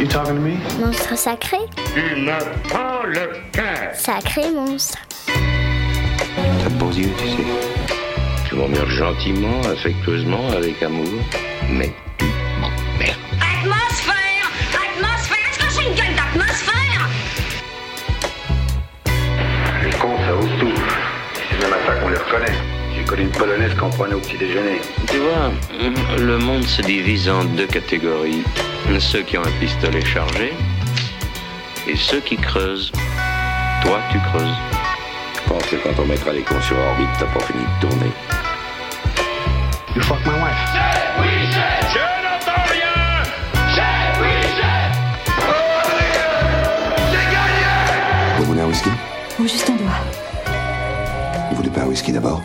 You talking to me? Monstre sacré Tu me prends le cœur. Sacré monstre. T'as de beaux yeux, tu sais. Tu m'emmerdes gentiment, affectueusement, avec amour, mais tu m'emmerdes. Atmosphère Atmosphère Est-ce que c'est une gueule d'atmosphère? Les cons, ça ose tout. C'est même à ça qu'on les reconnaît. J'ai connu une polonaise qu'on prenait au petit déjeuner. Tu vois, le monde se divise en deux catégories. Ceux qui ont un pistolet chargé et ceux qui creusent. Toi, tu creuses. Je pense que quand on mettra les cons sur orbite, t'as pas fini de tourner. You fuck my wife. Vous voulez un whisky? Oh, juste un doigt. Vous voulez pas un whisky d'abord?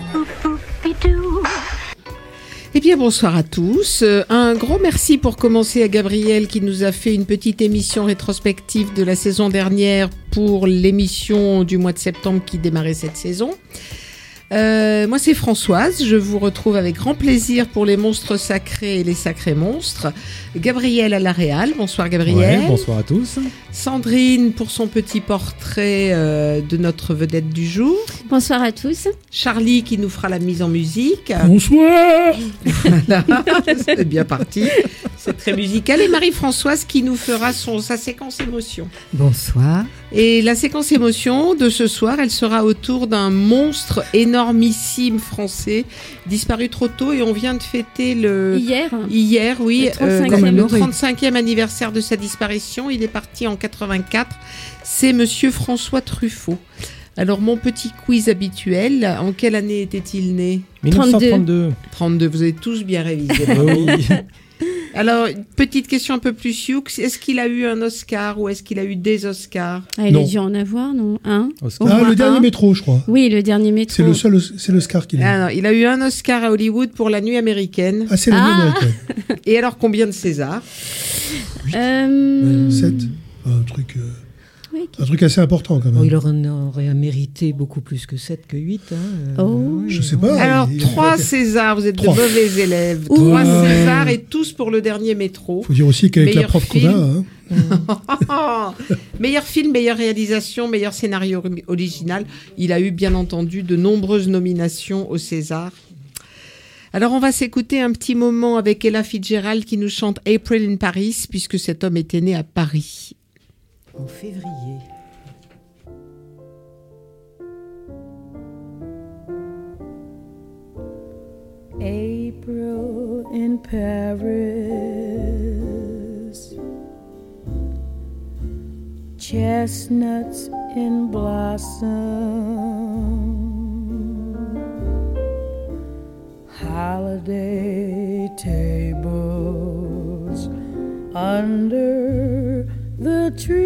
Bien, bonsoir à tous. Euh, Un gros merci pour commencer à Gabriel qui nous a fait une petite émission rétrospective de la saison dernière pour l'émission du mois de septembre qui démarrait cette saison. Euh, moi, c'est Françoise. Je vous retrouve avec grand plaisir pour les monstres sacrés et les sacrés monstres. Gabriel à la Réal. Bonsoir, Gabriel. Ouais, bonsoir à tous. Sandrine pour son petit portrait euh, de notre vedette du jour. Bonsoir à tous. Charlie qui nous fera la mise en musique. Bonsoir. Voilà, c'est bien parti. C'est très musical. Et Marie-Françoise qui nous fera son, sa séquence émotion. Bonsoir. Et la séquence émotion de ce soir, elle sera autour d'un monstre énormissime français, disparu trop tôt et on vient de fêter le... Hier, Hier, oui, euh, Le 35e. comme le Honoré. 35e anniversaire de sa disparition. Il est parti en 84. C'est monsieur François Truffaut. Alors, mon petit quiz habituel, en quelle année était-il né? 1932. 32, vous avez tous bien révisé. Oui. Alors, petite question un peu plus sioux. Est-ce qu'il a eu un Oscar ou est-ce qu'il a eu des Oscars ah, il Non. a dû en avoir, non Un Oscar. Au Ah, le dernier métro, je crois. Oui, le dernier métro. C'est le seul, c'est le Scar qu'il a. Ah non, Il a eu un Oscar à Hollywood pour La Nuit américaine. Ah, c'est la Ah. nuit américaine. Et alors, combien de Césars? Euh, 7. Un truc, euh, oui, un truc assez important quand même. Oh, il en aurait mérité beaucoup plus que 7 que 8. Hein. euh, Oh. oui, Je sais hein. pas. Alors, il- trois Césars. Vous êtes Trois. de mauvais élèves. Ouh. Trois Ouais. Césars et tous pour le dernier métro. Faut dire aussi qu'avec la prof qu'on film. a, hein, meilleur film, meilleure réalisation, meilleur scénario ori- original. Il a eu bien entendu de nombreuses nominations au César. Alors on va s'écouter un petit moment avec Ella Fitzgerald qui nous chante April in Paris puisque cet homme était né à Paris. En février. April in Paris, chestnuts in blossom, holiday tables under the trees.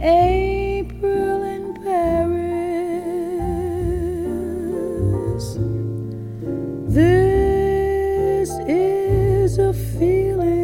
April in Paris. This is a feeling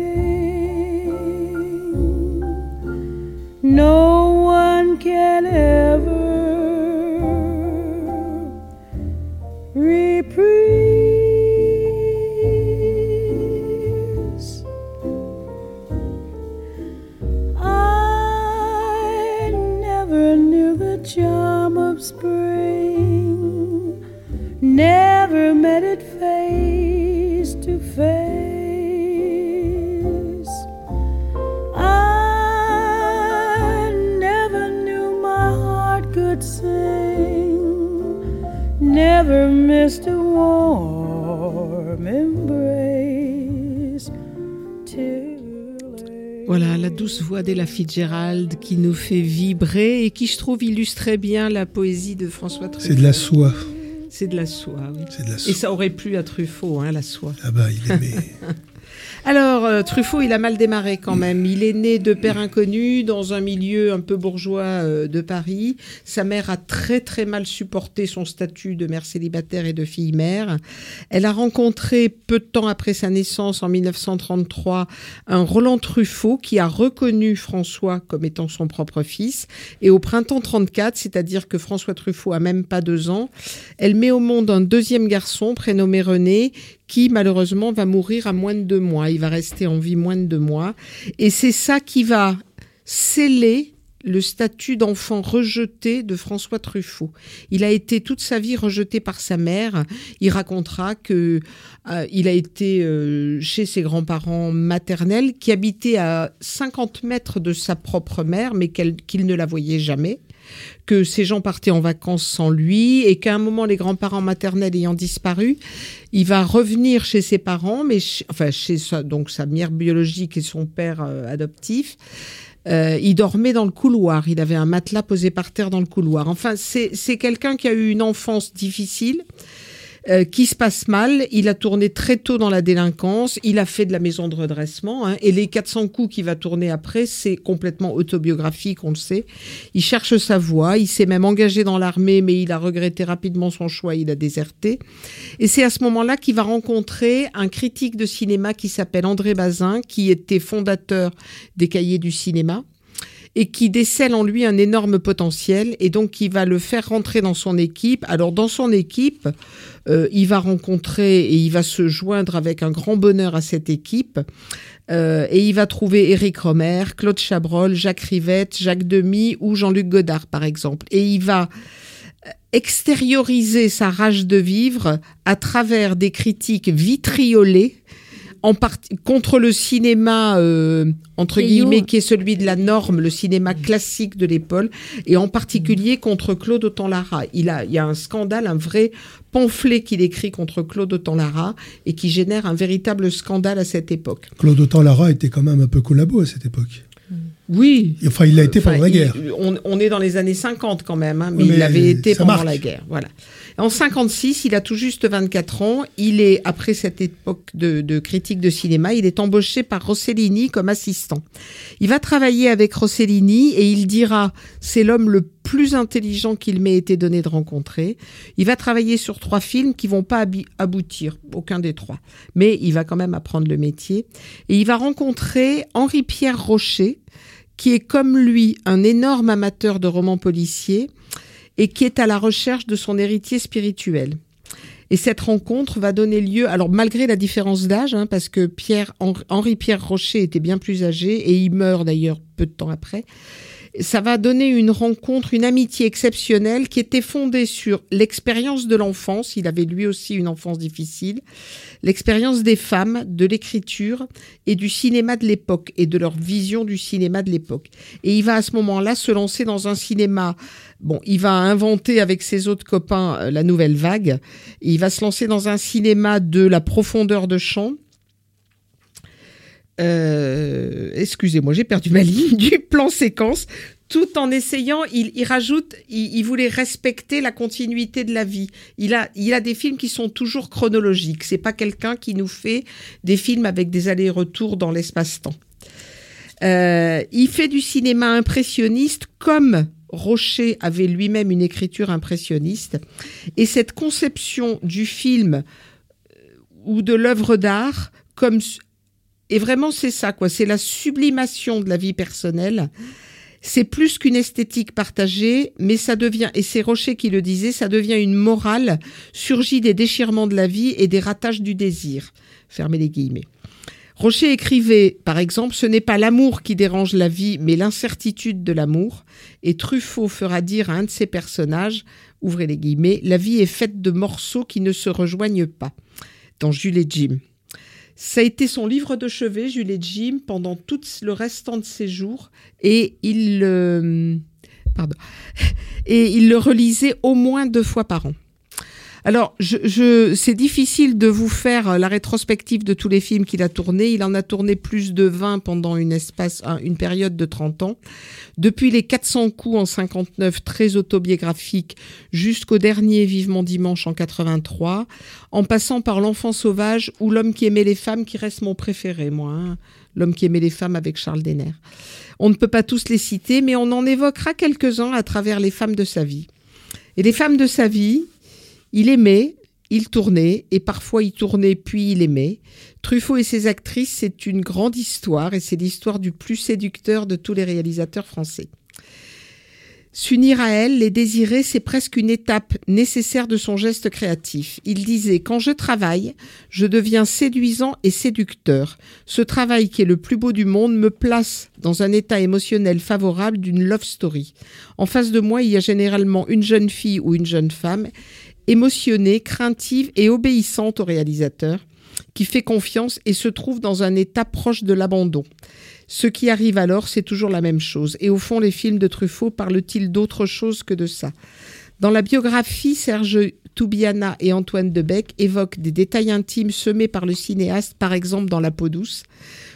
Fitzgerald qui nous fait vibrer et qui je trouve illustrait bien la poésie de François Truffaut. c'est de la soie. C'est de la soie, oui. C'est de la Et soie. ça aurait plu à Truffaut, hein, la soie. Ah bah, il aimait. Alors, euh, Truffaut, il a mal démarré quand même. Il est né de père inconnu dans un milieu un peu bourgeois euh, de Paris. Sa mère a très très mal supporté son statut de mère célibataire et de fille mère. Elle a rencontré peu de temps après sa naissance, en 1933, un Roland Truffaut qui a reconnu François comme étant son propre fils. Et au printemps 34, c'est-à-dire que François Truffaut a même pas deux ans, elle met au monde un deuxième garçon prénommé René qui malheureusement va mourir à moins de deux mois. Il va rester en vie moins de deux mois. Et c'est ça qui va sceller le statut d'enfant rejeté de François Truffaut. Il a été toute sa vie rejeté par sa mère. Il racontera que euh, il a été euh, chez ses grands-parents maternels qui habitaient à 50 mètres de sa propre mère, mais qu'il ne la voyait jamais que ces gens partaient en vacances sans lui et qu'à un moment les grands-parents maternels ayant disparu, il va revenir chez ses parents, mais ch- enfin chez sa, donc sa mère biologique et son père euh, adoptif. Euh, il dormait dans le couloir. Il avait un matelas posé par terre dans le couloir. Enfin, c'est quelqu'un qui a eu une enfance difficile. Euh, qui se passe mal, il a tourné très tôt dans la délinquance, il a fait de la maison de redressement, hein, et les 400 coups qu'il va tourner après, c'est complètement autobiographique, on le sait. Il cherche sa voie, il s'est même engagé dans l'armée, mais il a regretté rapidement son choix, il a déserté. Et c'est à ce moment-là qu'il va rencontrer un critique de cinéma qui s'appelle André Bazin, qui était fondateur des cahiers du cinéma et qui décèle en lui un énorme potentiel et donc qui va le faire rentrer dans son équipe. Alors dans son équipe, euh, il va rencontrer et il va se joindre avec un grand bonheur à cette équipe. Euh, et il va trouver Éric Romer, Claude Chabrol, Jacques Rivette, Jacques Demy ou Jean-Luc Godard par exemple. Et il va extérioriser sa rage de vivre à travers des critiques vitriolées en partie contre le cinéma euh, entre guillemets qui est celui de la norme, le cinéma classique de l'épaule, et en particulier contre Claude Autant-Lara. Il a, il y a un scandale, un vrai pamphlet qu'il écrit contre Claude Autant-Lara et qui génère un véritable scandale à cette époque. Claude Autant-Lara était quand même un peu collabo à cette époque. Oui. Enfin, il l'a été Enfin, pendant la il- guerre. on, on est dans les années 50 quand même, hein, mais, Oui, mais il avait été pendant marque. la guerre. Voilà. En 56, il a tout juste 24 ans. Il est, après cette époque de, critique de cinéma, il est embauché par Rossellini comme assistant. Il va travailler avec Rossellini et il dira, c'est l'homme le plus intelligent qu'il m'ait été donné de rencontrer. Il va travailler sur trois films qui vont pas aboutir, aucun des trois. Mais il va quand même apprendre le métier. Et il va rencontrer Henri-Pierre Rocher, qui est comme lui un énorme amateur de romans policiers et qui est à la recherche de son héritier spirituel. Et cette rencontre va donner lieu, alors malgré la différence d'âge, hein, parce que Pierre, Henri- Henri-Pierre Rocher était bien plus âgé et il meurt d'ailleurs peu de temps après, ça va donner une rencontre, une amitié exceptionnelle qui était fondée sur l'expérience de l'enfance. Il avait lui aussi une enfance difficile, l'expérience des femmes, de l'écriture et du cinéma de l'époque et de leur vision du cinéma de l'époque. Et il va à ce moment-là se lancer dans un cinéma. Bon, il va inventer avec ses autres copains euh, la nouvelle vague. Il va se lancer dans un cinéma de la profondeur de champ. Euh, excusez-moi, j'ai perdu ma ligne du plan séquence, tout en essayant, il, rajoute, il, il voulait respecter la continuité de la vie. Il a, il a des films qui sont toujours chronologiques. C'est pas quelqu'un qui nous fait des films avec des allers-retours dans l'espace-temps. Euh, il fait du cinéma impressionniste comme Rocher avait lui-même une écriture impressionniste. Et cette conception du film euh, ou de l'œuvre d'art comme et vraiment c'est ça quoi, c'est la sublimation de la vie personnelle. C'est plus qu'une esthétique partagée, mais ça devient, et c'est Rocher qui le disait, ça devient une morale surgie des déchirements de la vie et des ratages du désir. Fermez les guillemets. Rocher écrivait, par exemple, ce n'est pas l'amour qui dérange la vie, mais l'incertitude de l'amour. Et Truffaut fera dire à un de ses personnages, ouvrez les guillemets, la vie est faite de morceaux qui ne se rejoignent pas. Dans Jules et Jim. Ça a été son livre de chevet, Jules et Jim, pendant tout le restant de ses jours. Et il, et il le relisait au moins deux fois par an. Alors, je, je, c'est difficile de vous faire euh, la rétrospective de tous les films qu'il a tournés. Il en a tourné plus de 20 pendant une, une période de 30 ans. Depuis les 400 coups en 59, très autobiographique, jusqu'au dernier Vivement Dimanche en 83, en passant par L'Enfant Sauvage ou L'Homme qui aimait les femmes, qui reste mon préféré, moi. Hein. L'homme qui aimait les femmes avec Charles Denner. On ne peut pas tous les citer, mais on en évoquera quelques-uns à travers les femmes de sa vie. Et les femmes de sa vie, il aimait, il tournait, et parfois il tournait puis il aimait. Truffaut et ses actrices, c'est une grande histoire, et c'est l'histoire du plus séducteur de tous les réalisateurs français. S'unir à elle, les désirer, c'est presque une étape nécessaire de son geste créatif. Il disait Quand je travaille, je deviens séduisant et séducteur. Ce travail qui est le plus beau du monde me place dans un état émotionnel favorable d'une love story. En face de moi, il y a généralement une jeune fille ou une jeune femme, émotionnée, craintive et obéissante au réalisateur, qui fait confiance et se trouve dans un état proche de l'abandon. Ce qui arrive alors, c'est toujours la même chose. Et au fond, les films de Truffaut parlent-ils d'autre chose que de ça? Dans la biographie, Serge Toubiana et Antoine Debec évoquent des détails intimes semés par le cinéaste, par exemple dans La peau douce.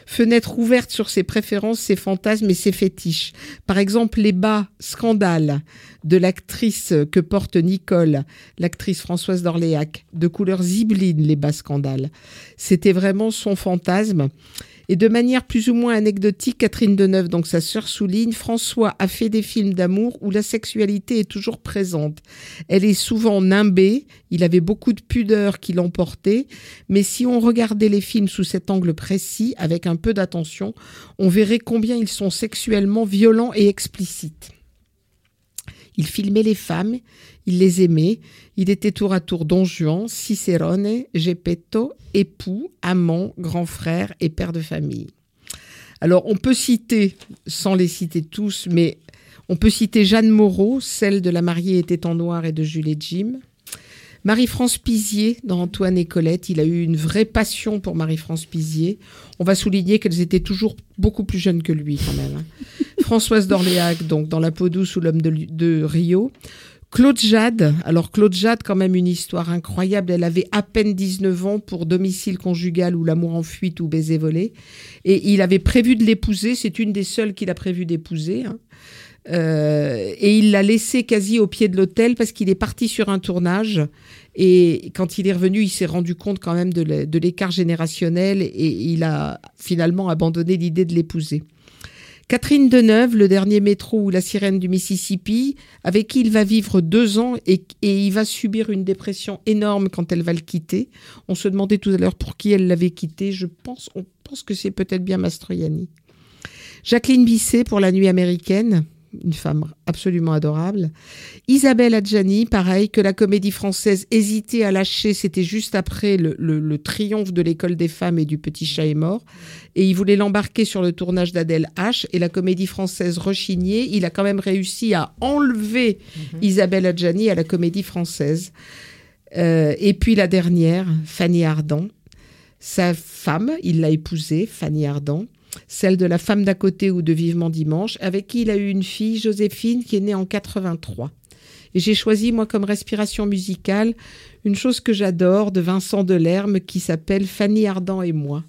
Fenêtre ouverte sur ses préférences, ses fantasmes et ses fétiches. Par exemple, les bas scandales de l'actrice que porte Nicole, l'actrice Françoise d'Orléac, de couleur zibeline, les bas scandales. C'était vraiment son fantasme. Et de manière plus ou moins anecdotique, Catherine Deneuve, donc sa sœur, souligne François a fait des films d'amour où la sexualité est toujours présente. Elle est souvent nimbée, il avait beaucoup de pudeur qui l'emportait, mais si on regardait les films sous cet angle précis, avec un peu d'attention, on verrait combien ils sont sexuellement violents et explicites. Il filmait les femmes, il les aimait, il était tour à tour Don Juan, Cicerone, Gepetto, époux, amant, grand frère et père de famille. Alors on peut citer, sans les citer tous, mais on peut citer Jeanne Moreau, celle de La mariée était en noir et de Jules et Jim. Marie-France Pizier dans Antoine et Colette, il a eu une vraie passion pour Marie-France Pizier. On va souligner qu'elles étaient toujours beaucoup plus jeunes que lui quand même. hein. Françoise d'Orléac, donc dans La peau douce ou L'homme de, de Rio. Claude Jade, alors Claude Jade, quand même une histoire incroyable. Elle avait à peine 19 ans pour domicile conjugal ou l'amour en fuite ou baiser volé. Et il avait prévu de l'épouser. C'est une des seules qu'il a prévu d'épouser. hein. Euh, et il l'a laissé quasi au pied de l'hôtel parce qu'il est parti sur un tournage. Et quand il est revenu, il s'est rendu compte quand même de l'é- de l'écart générationnel et il a finalement abandonné l'idée de l'épouser. Catherine Deneuve, le dernier métro ou la sirène du Mississippi, avec qui il va vivre deux ans et, et il va subir une dépression énorme quand elle va le quitter. On se demandait tout à l'heure pour qui elle l'avait quitté. Je pense, on pense que c'est peut-être bien Mastroianni. Jacqueline Bisset pour La Nuit américaine, une femme absolument adorable. Isabelle Adjani, pareil, que la comédie française hésitait à lâcher, c'était juste après le, le- le triomphe de l'école des femmes et du petit chat est mort. Et il voulait l'embarquer sur le tournage d'Adèle H. Et la comédie française rechignait. Il a quand même réussi à enlever Isabelle Adjani à la comédie française. Euh, et puis la dernière, Fanny Ardant. Sa femme, il l'a épousée, Fanny Ardant, celle de la femme d'à côté ou de Vivement Dimanche, avec qui il a eu une fille, Joséphine, qui est née en 83. Et j'ai choisi, moi, comme respiration musicale, une chose que j'adore de Vincent Delerme qui s'appelle Fanny Ardant et moi.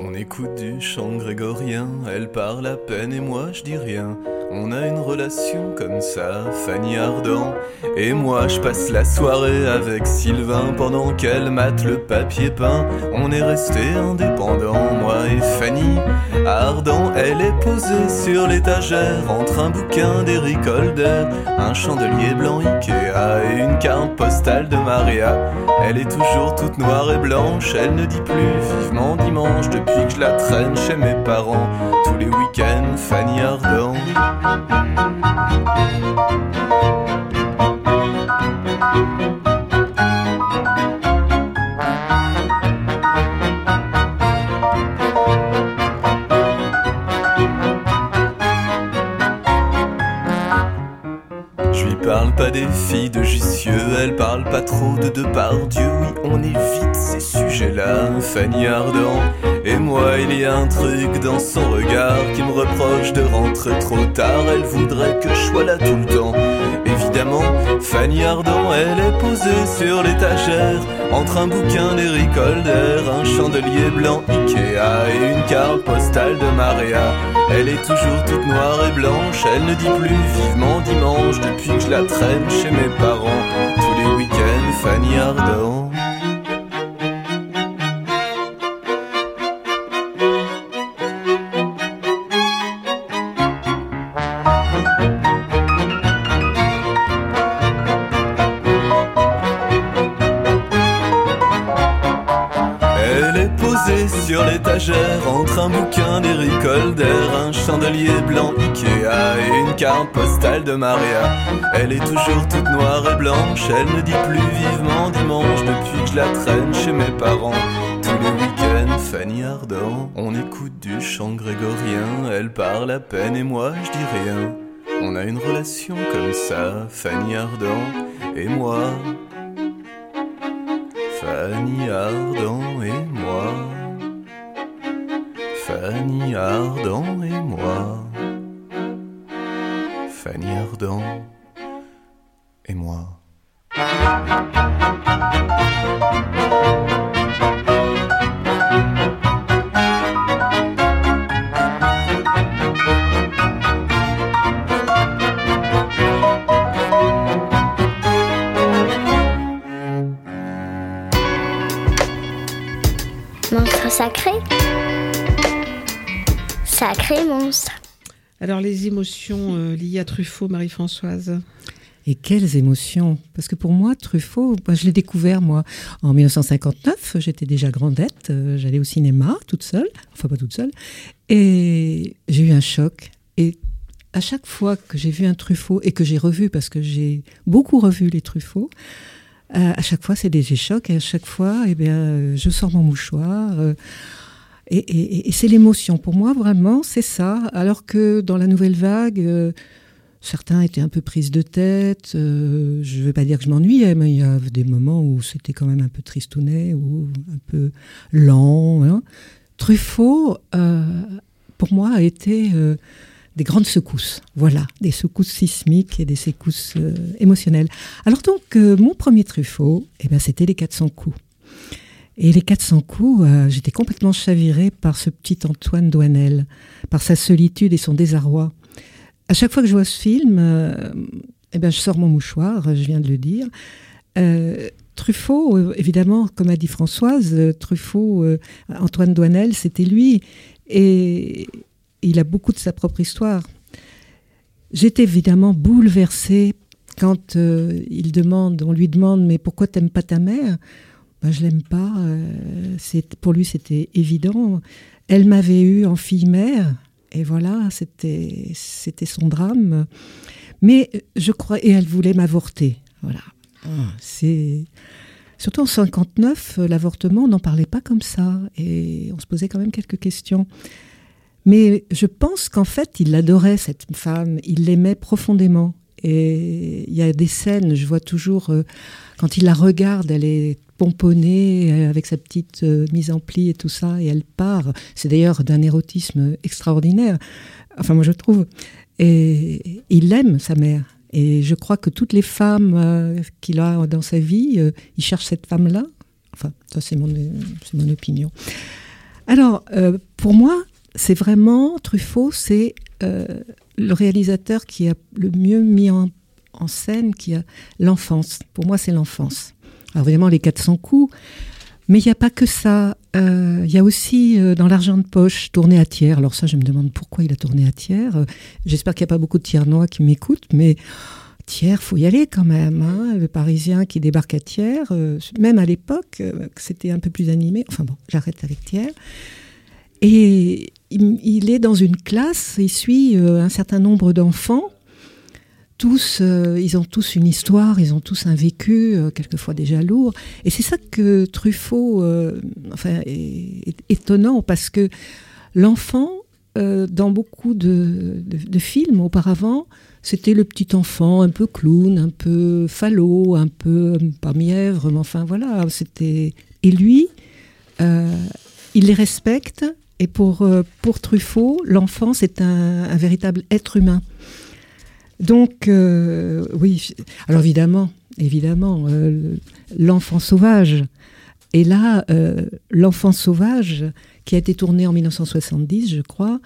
On écoute du chant grégorien, elle parle à peine et moi je dis rien. On a une relation comme ça, Fanny Ardant. Et moi je passe la soirée avec Sylvain pendant qu'elle mate le papier peint. On est resté indépendants, moi et Fanny. Ardant, elle est posée sur l'étagère entre un bouquin d'Eric Holder, un chandelier blanc Ikea et une carte postale de Maria. Elle est toujours toute noire et blanche, elle ne dit plus vivement dimanche depuis que je la traîne chez mes parents. Tous les week-ends, Fanny Ardant. Je parle pas des filles de Jussieu, elle parle pas trop de Depardieu. Oui, on évite ces sujets-là, Fanny Ardant. Et moi, il y a un truc dans son regard qui me reproche de rentrer trop tard. Elle voudrait que je sois là tout le temps. Fanny Ardant, elle est posée sur l'étagère, entre un bouquin d'Eric Holder, un chandelier blanc Ikea et une carte postale de Maria. Elle est toujours toute noire et blanche, elle ne dit plus vivement dimanche depuis que je la traîne chez mes parents. Tous les week-ends, Fanny Ardant. Entre un bouquin d'Eric Holder, un chandelier blanc Ikea et une carte postale de Maria. Elle est toujours toute noire et blanche, elle ne dit plus vivement dimanche depuis que je la traîne chez mes parents. Tous les week-ends, Fanny Ardant, on écoute du chant grégorien, elle parle à peine et moi je dis rien. On a une relation comme ça, Fanny Ardant et moi. Fanny Ardant et moi. Fanny Ardant et moi. Fanny Ardant et moi. Monstre sacré. Sacré monstre. Alors, les émotions euh, liées à Truffaut, Marie-Françoise Et quelles émotions Parce que pour moi, Truffaut, bah, je l'ai découvert, moi, en 1959. J'étais déjà grandette. euh, J'allais au cinéma, toute seule. Enfin, pas toute seule. Et j'ai eu un choc. Et à chaque fois que j'ai vu un Truffaut, et que j'ai revu, parce que j'ai beaucoup revu les Truffauts, euh, à chaque fois, c'est des chocs. Et à chaque fois, eh bien, euh, je sors mon mouchoir. Et, c'est l'émotion. Pour moi, vraiment, c'est ça. Alors que dans la nouvelle vague, euh, certains étaient un peu prises de tête. euh, je ne veux pas dire que je m'ennuyais, mais il y a des moments où c'était quand même un peu tristounet ou un peu lent. Truffaut, euh, pour moi, a été des grandes secousses. Voilà, des secousses sismiques et des secousses émotionnelles. Alors donc, mon premier Truffaut, eh ben, c'était les 400 coups. Et les 400 coups, euh, j'étais complètement chavirée par ce petit Antoine Douanel, par sa solitude et son désarroi. À chaque fois que je vois ce film, euh, eh ben, je sors mon mouchoir, je viens de le dire. Euh, Truffaut, évidemment, comme a dit Françoise, Truffaut, Antoine Douanel, c'était lui. Et il a beaucoup de sa propre histoire. J'étais évidemment bouleversée quand il demande, on lui demande, mais pourquoi t'aimes pas ta mère? Ben, Je l'aime pas. euh, c'est, pour lui, c'était évident. Elle m'avait eu en fille-mère, et voilà, c'était, c'était son drame. Mais je crois, et elle voulait m'avorter. Voilà. C'est surtout en 59, euh, l'avortement, on n'en parlait pas comme ça, et on se posait quand même quelques questions. Mais je pense qu'en fait, il adorait cette femme, il l'aimait profondément. Et il y a des scènes, je vois toujours, euh, quand il la regarde, elle est pomponnée euh, avec sa petite euh, mise en pli et tout ça, et elle part. C'est d'ailleurs d'un érotisme extraordinaire. Enfin, moi, je trouve. Et il aime sa mère. Et je crois que toutes les femmes euh, qu'il a dans sa vie, il cherche cette femme-là. Enfin, ça, c'est mon, mon opinion. Alors, pour moi, c'est vraiment Truffaut, c'est le réalisateur qui a le mieux mis en, en scène, qui a l'enfance. Pour moi, c'est l'enfance. Alors évidemment, les 400 coups, mais il n'y a pas que ça. Euh, Il y a aussi euh, dans l'argent de poche, tourné à tiers. Alors ça, je me demande pourquoi il a tourné à tiers. Euh, J'espère qu'il n'y a pas beaucoup de Tiernois qui m'écoutent, mais Thiers, faut y aller quand même. hein. Le Parisien qui débarque à Thiers, euh, même à l'époque, c'était un peu plus animé. Enfin bon, j'arrête avec Thiers. Et il, est dans une classe, il suit un certain nombre d'enfants. Tous, euh, ils ont tous une histoire, ils ont tous un vécu, euh, quelquefois déjà lourd. Et c'est ça que Truffaut, euh, enfin, est, étonnant parce que l'enfant, euh, dans beaucoup de, de- de films auparavant, c'était le petit enfant un peu clown, un peu falot, un peu euh, pas mièvre, mais enfin voilà, c'était. Et lui, euh, il les respecte. Et pour, pour Truffaut, l'enfant, c'est un, un véritable être humain. Donc, euh, oui, alors évidemment, évidemment, euh, l'enfant sauvage. Et là, euh, l'enfant sauvage, qui a été tourné en 1970, je crois,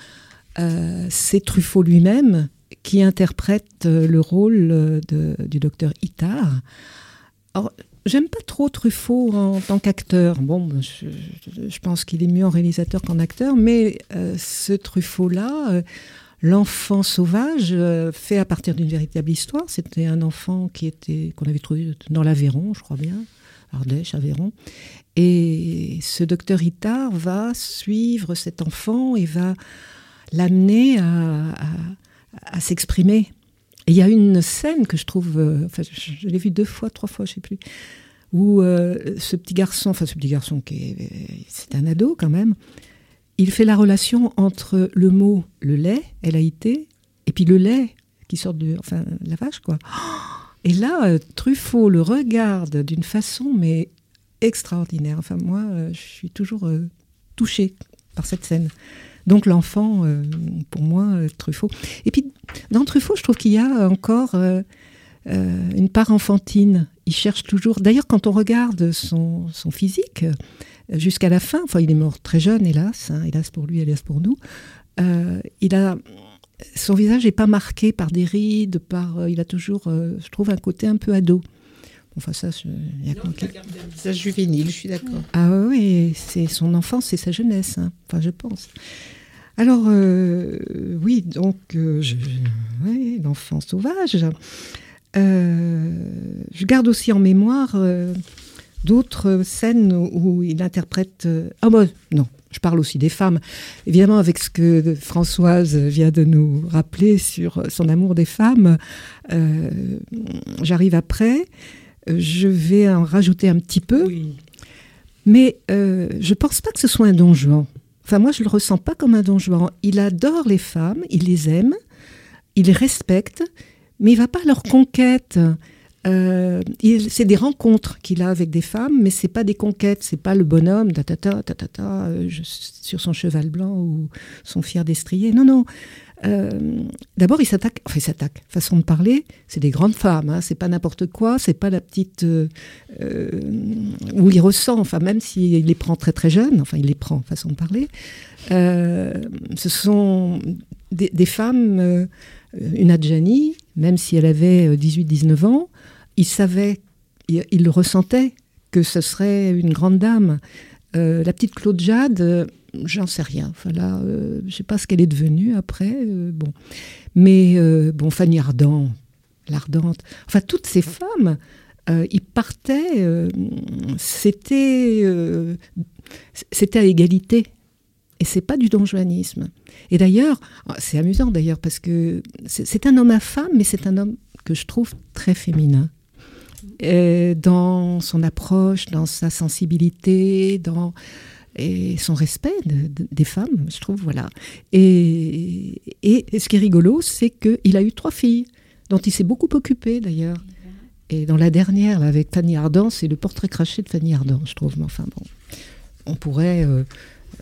c'est Truffaut lui-même qui interprète le rôle du docteur Itard. Alors, j'aime pas trop Truffaut en tant qu'acteur. Bon, je, je- pense qu'il est mieux en réalisateur qu'en acteur, mais ce Truffaut-là, l'enfant sauvage, euh, fait à partir d'une véritable histoire. C'était un enfant qui était qu'on avait trouvé dans l'Aveyron, je crois bien, Ardèche, Aveyron. Et ce docteur Itard va suivre cet enfant et va l'amener à, à- à s'exprimer. Il y a une scène que je trouve, euh, enfin, je, l'ai vue deux fois, trois fois, je sais plus, où euh, ce petit garçon, enfin ce petit garçon qui est, c'est un ado quand même, il fait la relation entre le mot le lait, L-A-I-T, et puis le lait qui sort de, enfin, la vache quoi. Et là, euh, Truffaut le regarde d'une façon mais extraordinaire. Enfin moi, euh, je suis toujours euh, touchée par cette scène. Donc l'enfant, pour moi, Truffaut. Et puis dans Truffaut, je trouve qu'il y a encore une part enfantine. Il cherche toujours. D'ailleurs, quand on regarde son, son physique jusqu'à la fin, enfin, il est mort très jeune, hélas, hein, hélas pour lui, hélas pour nous. euh, il a son visage n'est pas marqué par des rides, par. euh, il a toujours, euh, je trouve, un côté un peu ado. Enfin ça, je- il y a Non, il a gardé un visage juvénile, je suis d'accord. ah oui, c'est son enfance, c'est sa jeunesse, hein. enfin je pense. Alors oui, donc l'enfant sauvage. Je garde aussi en mémoire d'autres scènes où il interprète. euh, Ah bon, non, je parle aussi des femmes. Évidemment, avec ce que Françoise vient de nous rappeler sur son amour des femmes, euh, j'arrive après. Je vais en rajouter un petit peu. Mais euh, je pense pas que ce soit un don Juan. Enfin, moi, je le ressens pas comme un don Juan. Il adore les femmes, il les aime, il les respecte, mais il va pas à leur conquête. Euh, c'est des rencontres qu'il a avec des femmes, mais c'est pas des conquêtes. C'est pas le bonhomme, ta ta euh, sur son cheval blanc ou son fier destrier. Non, non. Euh, D'abord, il s'attaque. Enfin, il s'attaque. Façon de parler, c'est des grandes femmes. Hein, c'est pas n'importe quoi. C'est pas la petite où il ressent. Enfin, même s'il les prend très très jeunes. Enfin, il les prend. Façon de parler. Ce sont des, des femmes. une Adjani, même si elle avait 18-19 ans, il savait, il, ressentait que ce serait une grande dame. Euh, la petite Claude Jade, euh, j'en sais rien. Enfin là, euh, je sais pas ce qu'elle est devenue après. bon, mais bon, Fanny Ardant, l'ardente. Enfin, toutes ces femmes, ils partaient. c'était, à égalité. Et c'est pas du donjuanisme. Et d'ailleurs, c'est amusant d'ailleurs parce que c'est un homme à femme, mais c'est un homme que je trouve très féminin. Et dans son approche, dans sa sensibilité, dans et son respect de- de- des femmes, je trouve, voilà. Et, ce qui est rigolo, c'est qu'il a eu trois filles, dont il s'est beaucoup occupé d'ailleurs. Et dans la dernière, avec Fanny Ardant, c'est le portrait craché de Fanny Ardant, je trouve. Mais enfin bon, on pourrait euh,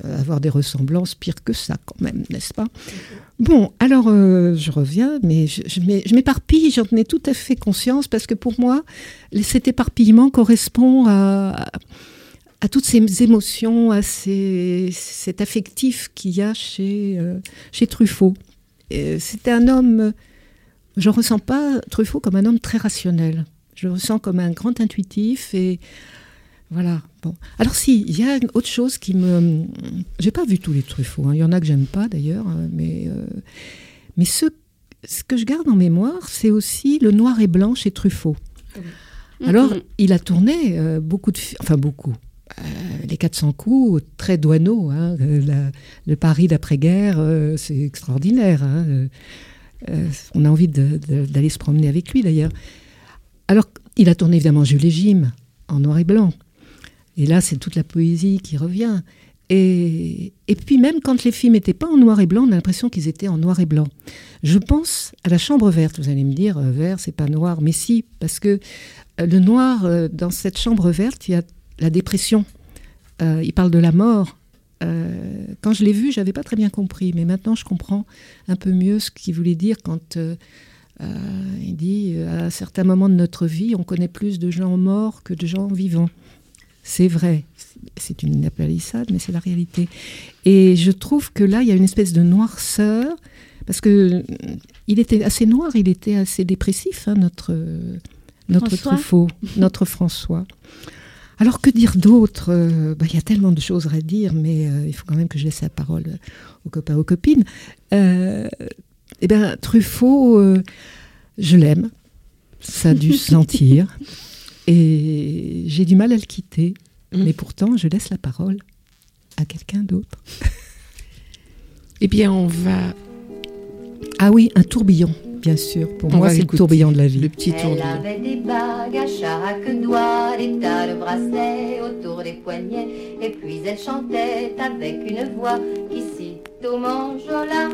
avoir des ressemblances pires que ça quand même, n'est-ce pas? Bon, alors euh, je reviens, mais je, je m'é- je m'éparpille, j'en ai tout à fait conscience, parce que pour moi, cet éparpillement correspond à, toutes ces émotions, à cet affectif qu'il y a chez, euh, chez Truffaut. C'était un homme, je ne ressens pas Truffaut comme un homme très rationnel. Je le ressens comme un grand intuitif et voilà. Bon. Alors si, il y a une autre chose qui me... J'ai pas vu tous les Truffaut, hein. il y en a que j'aime pas d'ailleurs, euh, mais, euh, mais ce, ce que je garde en mémoire, c'est aussi le noir et blanc chez Truffaut. Alors, Mhm. il a tourné euh, beaucoup de... fi- Enfin, beaucoup. Euh, les 400 coups, très douaneaux. hein, la- le Paris d'après-guerre, c'est extraordinaire. hein, on a envie d'aller se promener avec lui, d'ailleurs. Alors, il a tourné évidemment Jules et Jim, en noir et blanc. Et là, c'est toute la poésie qui revient. Et, puis même quand les films n'étaient pas en noir et blanc, on a l'impression qu'ils étaient en noir et blanc. Je pense à la chambre verte. Vous allez me dire, euh, vert, c'est pas noir. Mais si, parce que euh, le noir, euh, dans cette chambre verte, il y a la dépression. Il parle de la mort. Quand je l'ai vu, j'avais pas très bien compris. Mais maintenant, je comprends un peu mieux ce qu'il voulait dire quand... il dit à certains moments de notre vie, on connaît plus de gens morts que de gens vivants. C'est vrai, c'est une palissade, mais c'est la réalité. Et je trouve que là, il y a une espèce de noirceur, parce que il était assez noir, il était assez dépressif, hein, notre, notre François. Truffaut, notre François. Alors que dire d'autre? Euh, bah, Il y a tellement de choses à dire, mais euh, il faut quand même que je laisse la parole aux copains, aux copines. Euh, eh bien, Truffaut, euh, je l'aime. Ça a dû se sentir. Et j'ai du mal à le quitter. Mm. Mais pourtant, je laisse la parole à quelqu'un d'autre. Eh bien, on va. Ah oui, un tourbillon, bien sûr. Pour On moi, c'est le tourbillon de la vie. Le petit tour Elle avait des bagues à chaque doigt, des tas de bracelets autour des poignets, et puis elle chantait avec une voix qui sitôt m'enjola.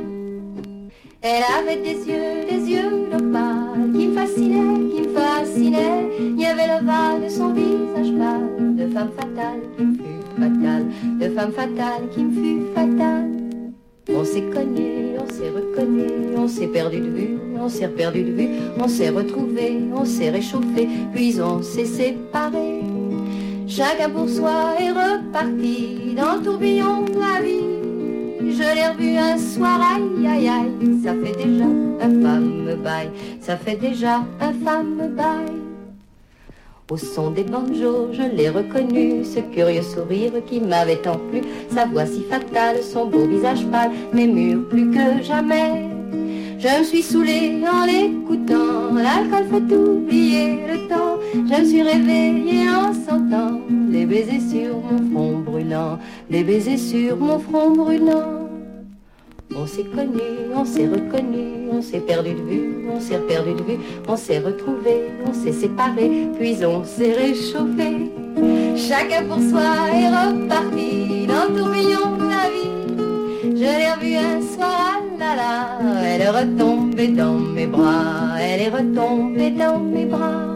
Elle avait des yeux, des yeux d'opale qui me fascinaient, qui me Il y avait l'ovale de son visage pâle, de femme fatale qui me fut fatale, de femme fatale qui me fut fatale. On s'est cogné, on s'est reconnu, on s'est perdu de vue, on s'est perdu de vue, on s'est retrouvé, on s'est réchauffé, puis on s'est séparé. Chacun pour soi est reparti dans le tourbillon de la vie. Je l'ai revu un soir, aïe aïe aïe, ça fait déjà un femme bail, ça fait déjà un femme bail. Au son des banjos, je l'ai reconnu, ce curieux sourire qui m'avait tant plu, sa voix si fatale, son beau visage pâle, mais mûr plus que jamais. Je me suis saoulée en l'écoutant, l'alcool fait oublier le temps. Je me suis réveillée en sentant les baisers sur mon front brûlant, les baisers sur mon front brûlant. On s'est connus, on s'est reconnus, on s'est perdu de vue, on s'est perdu de vue, on s'est retrouvés, on s'est séparés, puis on s'est réchauffé. Chacun pour soi est reparti dans le tourbillon de la vie. Je l'ai revue un soir, là là, elle est retombée dans mes bras, elle est retombée dans mes bras.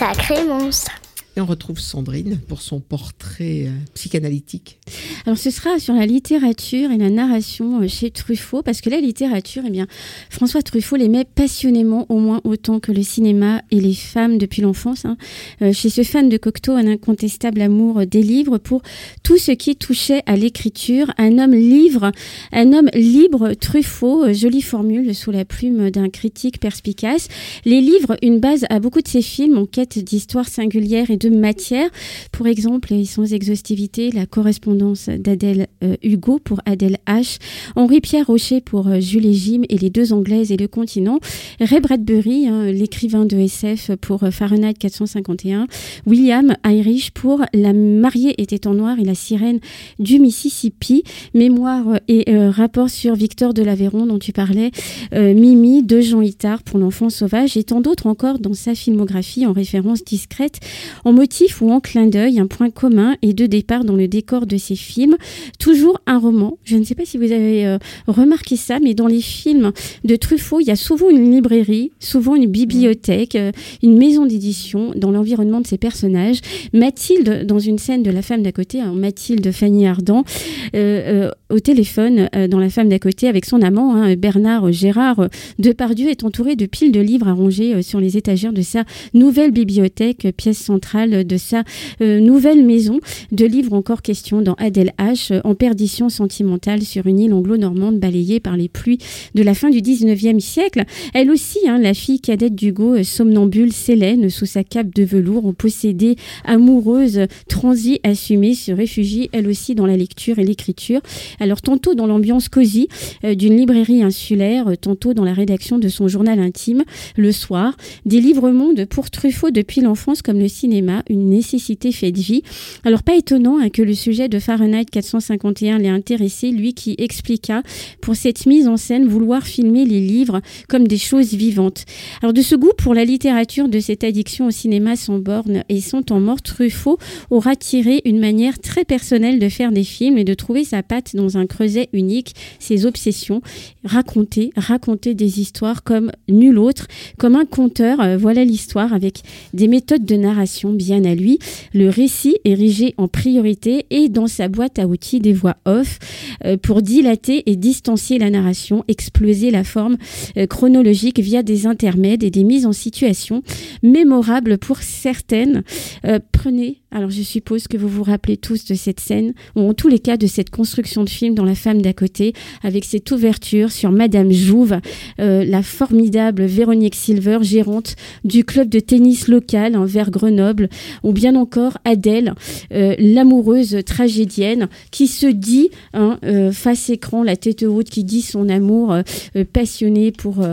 Sacré monstre. Et on retrouve Sandrine pour son portrait euh, psychanalytique. Alors ce sera sur la littérature et la narration euh, chez Truffaut, parce que la littérature, eh bien, François Truffaut l'aimait passionnément, au moins autant que le cinéma et les femmes depuis l'enfance. hein. Euh, chez ce fan de Cocteau, un incontestable amour des livres pour tout ce qui touchait à l'écriture. Un homme livre, un homme libre, Truffaut, jolie formule sous la plume d'un critique perspicace. Les livres, une base à beaucoup de ses films en quête d'histoires singulières et de matière. Pour exemple, et sans exhaustivité, la correspondance d'Adèle euh, Hugo pour Adèle H, Henri-Pierre Rocher pour euh, Jules et Jim et les deux Anglaises et le continent, Ray Bradbury, hein, l'écrivain de SF pour euh, Fahrenheit 451, William Irish pour La mariée était en noir et la sirène du Mississippi, mémoire et euh, rapport sur Victor de l'Aveyron dont tu parlais, Mimi de Jean Itard pour l'enfant sauvage et tant d'autres encore dans sa filmographie en référence discrète, motif ou en clin d'œil, un point commun et de départ dans le décor de ces films. Toujours un roman. Je ne sais pas si vous avez euh, remarqué ça, mais dans les films de Truffaut, il y a souvent une librairie, souvent une bibliothèque, euh, une maison d'édition dans l'environnement de ces personnages. Mathilde, dans une scène de La femme d'à côté, hein, Mathilde Fanny Ardant, euh, au téléphone dans La femme d'à côté avec son amant, hein, Bernard Gérard Depardieu, est entouré de piles de livres à ranger sur les étagères de sa nouvelle bibliothèque, pièce centrale de sa euh, nouvelle maison. De livres encore question dans Adèle H, euh, en perdition sentimentale sur une île anglo-normande balayée par les pluies de la fin du 19e siècle. Elle aussi, hein, la fille cadette d'Hugo, euh, somnambule, Célène, sous sa cape de velours, en possédée, amoureuse, transie, assumée, se réfugie elle aussi dans la lecture et l'écriture. Alors tantôt dans l'ambiance cosy d'une librairie insulaire, tantôt dans la rédaction de son journal intime, le soir, des livres mondes pour Truffaut depuis l'enfance comme le cinéma une nécessité faite vie. Alors pas étonnant hein, que le sujet de Fahrenheit 451 l'ait intéressé, lui qui expliqua pour cette mise en scène vouloir filmer les livres comme des choses vivantes. Alors de ce goût pour la littérature, de cette addiction au cinéma sans borne et sans temps mort, Truffaut aura tiré une manière très personnelle de faire des films et de trouver sa patte dans un creuset unique, ses obsessions, raconter, raconter des histoires comme nul autre, comme un conteur. Euh, voilà l'histoire avec des méthodes de narration bien à lui. Le récit érigé en priorité et dans sa boîte à outils des voix off euh, pour dilater et distancier la narration, exploser la forme euh, chronologique via des intermèdes et des mises en situation mémorables pour certaines. prenez alors je suppose que vous vous rappelez tous de cette scène, ou en tous les cas de cette construction de film dans La femme d'à côté, avec cette ouverture sur Madame Jouve, euh, la formidable Véronique Silver, gérante du club de tennis local vers Grenoble, ou bien encore Adèle, euh, l'amoureuse tragédienne, qui se dit hein, euh, face écran, la tête haute, qui dit son amour passionné pour,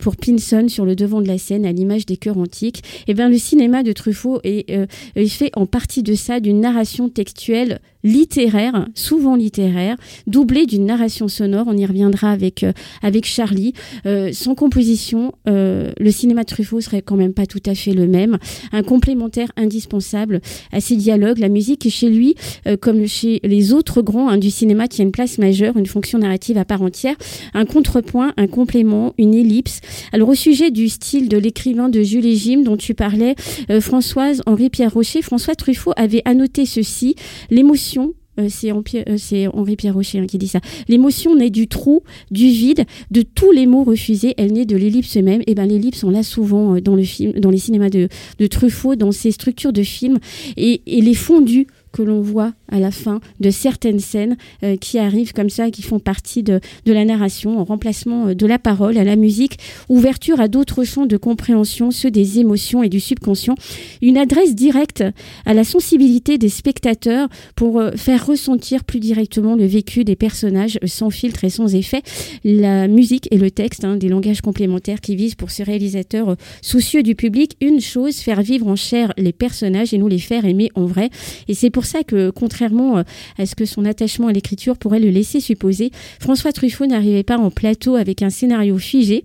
pour Pinson sur le devant de la scène, à l'image des chœurs antiques. Et eh bien le cinéma de Truffaut est, est fait en partie de ça, d'une narration textuelle littéraire, souvent littéraire, doublée d'une narration sonore. On y reviendra avec, euh, avec Charlie. Euh, sans composition, euh, le cinéma de Truffaut serait quand même pas tout à fait le même. Un complémentaire indispensable à ces dialogues. La musique, chez lui, comme chez les autres grands hein, du cinéma, tient une place majeure, une fonction narrative à part entière. Un contrepoint, un complément, une ellipse. Alors, au sujet du style de l'écrivain de Jules et Jim dont tu parlais, Françoise Henri Pierre Rocher, François Truffaut avait annoté ceci l'émotion euh, euh, c'est Henri Pierre Rocher hein, qui dit ça. L'émotion naît du trou, du vide, de tous les mots refusés. Elle naît de l'ellipse même. Et ben l'ellipse, on l'a souvent euh, dans le film, dans les cinémas de, Truffaut, dans ses structures de films, et les fondus que l'on voit à la fin de certaines scènes euh, qui arrivent comme ça, qui font partie de, de la narration, en remplacement euh, de la parole à la musique, ouverture à d'autres champs de compréhension, ceux des émotions et du subconscient, une adresse directe à la sensibilité des spectateurs pour euh, faire ressentir plus directement le vécu des personnages sans filtre et sans effet. La musique et le texte, hein, des langages complémentaires qui visent pour ce réalisateur soucieux du public une chose, faire vivre en chair les personnages et nous les faire aimer en vrai. Et c'est pour ça que, contrairement euh, à ce que son attachement à l'écriture pourrait le laisser supposer, François Truffaut n'arrivait pas en plateau avec un scénario figé,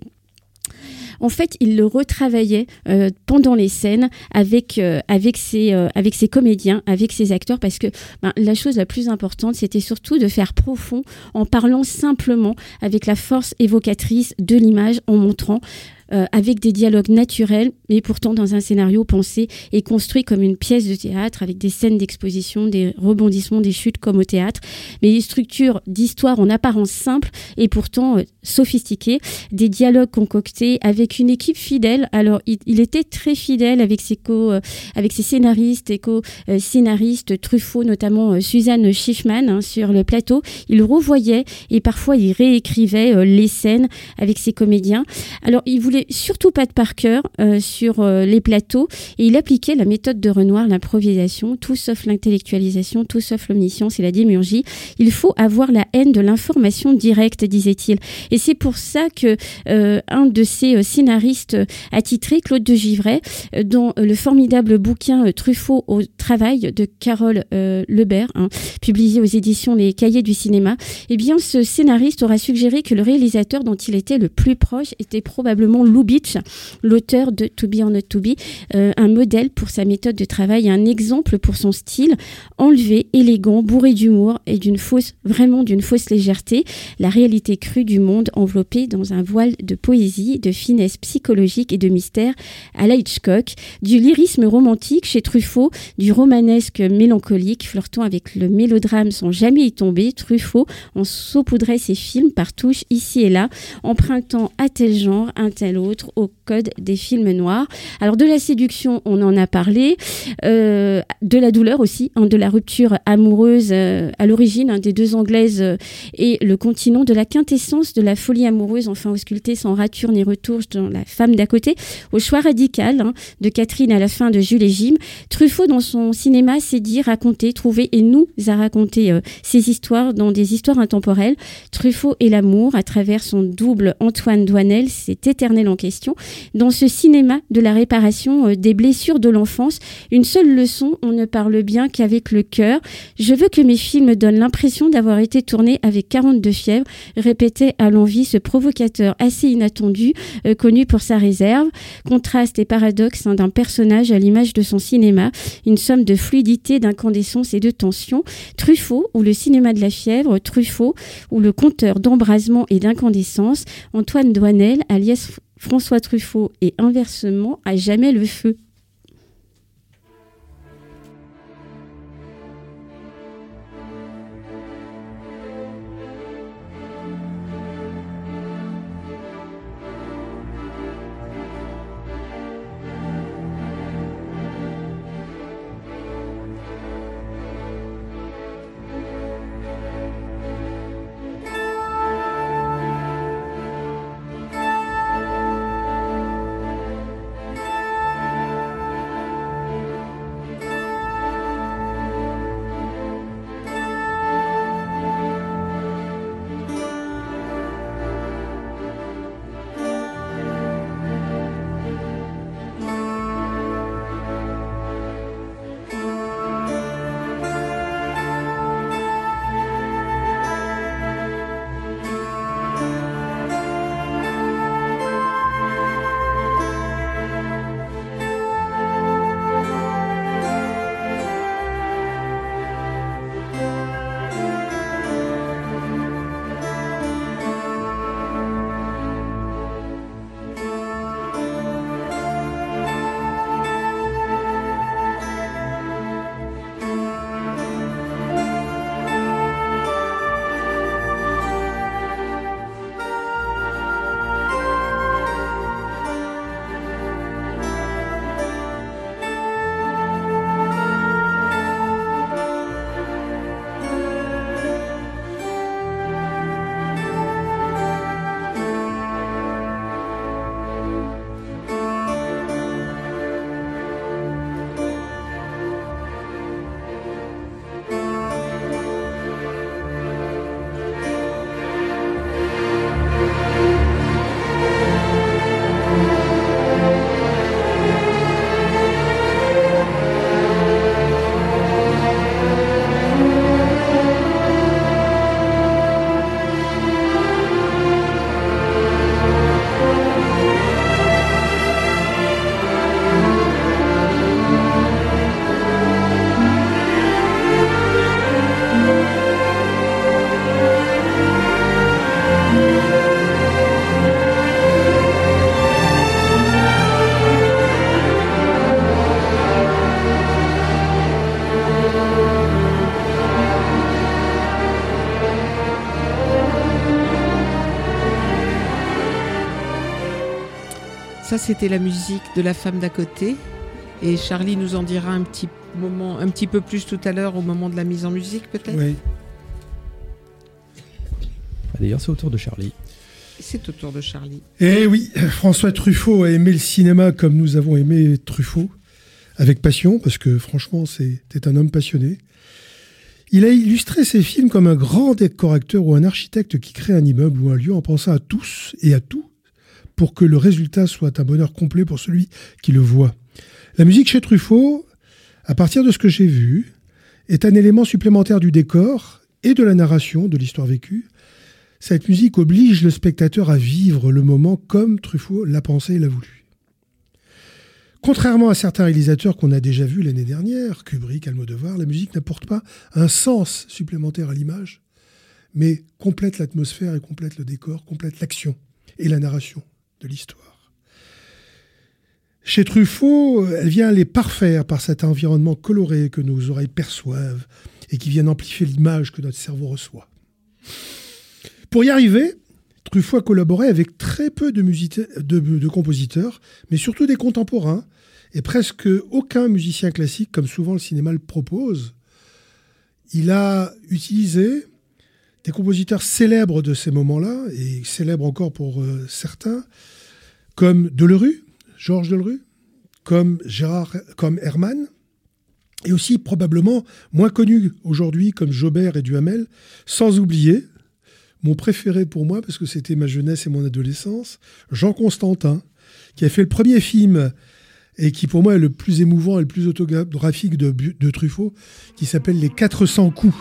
en fait, il le retravaillait euh, pendant les scènes avec, euh, avec, ses, avec ses comédiens, avec ses acteurs, parce que ben, la chose la plus importante, c'était surtout de faire profond en parlant simplement avec la force évocatrice de l'image, en montrant euh, avec des dialogues naturels, mais pourtant dans un scénario pensé et construit comme une pièce de théâtre, avec des scènes d'exposition, des rebondissements, des chutes comme au théâtre, mais une structure d'histoire en apparence simple et pourtant euh, sophistiquée, des dialogues concoctés avec une équipe fidèle. Alors, il, était très fidèle avec ses co, euh, avec ses scénaristes et co-scénaristes, Truffaut notamment Suzanne Schiffman hein, sur le plateau. Il revoyait et parfois il réécrivait les scènes avec ses comédiens. Alors, il voulait surtout pas de par cœur euh, sur euh, les plateaux et il appliquait la méthode de Renoir, l'improvisation, tout sauf l'intellectualisation, tout sauf l'omniscience et la démurgie. Il faut avoir la haine de l'information directe, disait-il. Et c'est pour ça que euh, un de ses scénaristes attitrés, Claude de Givray, dans le formidable bouquin Truffaut au travail de Carole Lebert, hein, publié aux éditions Les Cahiers du cinéma, eh bien ce scénariste aura suggéré que le réalisateur dont il était le plus proche était probablement Lubitsch, l'auteur de To Be or Not To Be, euh, un modèle pour sa méthode de travail, un exemple pour son style, enlevé, élégant, bourré d'humour et fausse, vraiment d'une fausse légèreté, la réalité crue du monde enveloppée dans un voile de poésie, de finesse psychologique et de mystère à la Hitchcock, du lyrisme romantique chez Truffaut, du romanesque mélancolique flirtant avec le mélodrame sans jamais y tomber, Truffaut en saupoudrait ses films par touches ici et là, empruntant à tel genre, un tel autre au code des films noirs. Alors de la séduction, on en a parlé, euh, de la douleur aussi, hein, de la rupture amoureuse euh, à l'origine hein, des deux anglaises euh, et le continent, de la quintessence de la folie amoureuse, enfin auscultée sans rature ni retour dans la femme d'à côté, au choix radical hein, de Catherine à la fin de Jules et Jim. Truffaut dans son cinéma s'est dit raconter, trouver et nous a raconté ces histoires dans des histoires intemporelles. Truffaut et l'amour à travers son double Antoine Douanel, c'est éternel en question. Dans ce cinéma de la réparation euh, des blessures de l'enfance, une seule leçon, on ne parle bien qu'avec le cœur. Je veux que mes films donnent l'impression d'avoir été tournés avec 42 fièvres, répétait à l'envie ce provocateur assez inattendu, euh, connu pour sa réserve. Contraste et paradoxe hein, d'un personnage à l'image de son cinéma, une somme de fluidité, d'incandescence et de tension. Truffaut, ou le cinéma de la fièvre, Truffaut, ou le compteur d'embrasement et d'incandescence, Antoine Douanel, alias François Truffaut, et inversement, à jamais le feu. Ça, c'était la musique de la femme d'à côté. Et Charlie nous en dira un petit moment, un petit peu plus tout à l'heure au moment de la mise en musique, peut-être. Oui. Ah, D'ailleurs, c'est au tour de Charlie. C'est au tour de Charlie. Eh oui, François Truffaut a aimé le cinéma comme nous avons aimé Truffaut, avec passion, parce que franchement, c'était un homme passionné. Il a illustré ses films comme un grand décorateur ou un architecte qui crée un immeuble ou un lieu en pensant à tous et à tout pour que le résultat soit un bonheur complet pour celui qui le voit. La musique chez Truffaut, à partir de ce que j'ai vu, est un élément supplémentaire du décor et de la narration de l'histoire vécue. Cette musique oblige le spectateur à vivre le moment comme Truffaut l'a pensé et l'a voulu. Contrairement à certains réalisateurs qu'on a déjà vus l'année dernière, Kubrick, Almodovar, la musique n'apporte pas un sens supplémentaire à l'image, mais complète l'atmosphère et complète le décor, complète l'action et la narration l'histoire. Chez Truffaut, elle vient les parfaire par cet environnement coloré que nos oreilles perçoivent et qui vient amplifier l'image que notre cerveau reçoit. Pour y arriver, Truffaut a collaboré avec très peu de, de, de, compositeurs, mais surtout des contemporains, et presque aucun musicien classique, comme souvent le cinéma le propose. Il a utilisé des compositeurs célèbres de ces moments-là, et célèbres encore pour euh, certains, comme Delerue, Georges Delerue, comme Gérard, comme Hermann, et aussi probablement moins connus aujourd'hui comme Jobert et Duhamel, sans oublier mon préféré pour moi, parce que c'était ma jeunesse et mon adolescence, Jean Constantin, qui a fait le premier film et qui pour moi est le plus émouvant et le plus autographique de, de Truffaut, qui s'appelle Les 400 coups.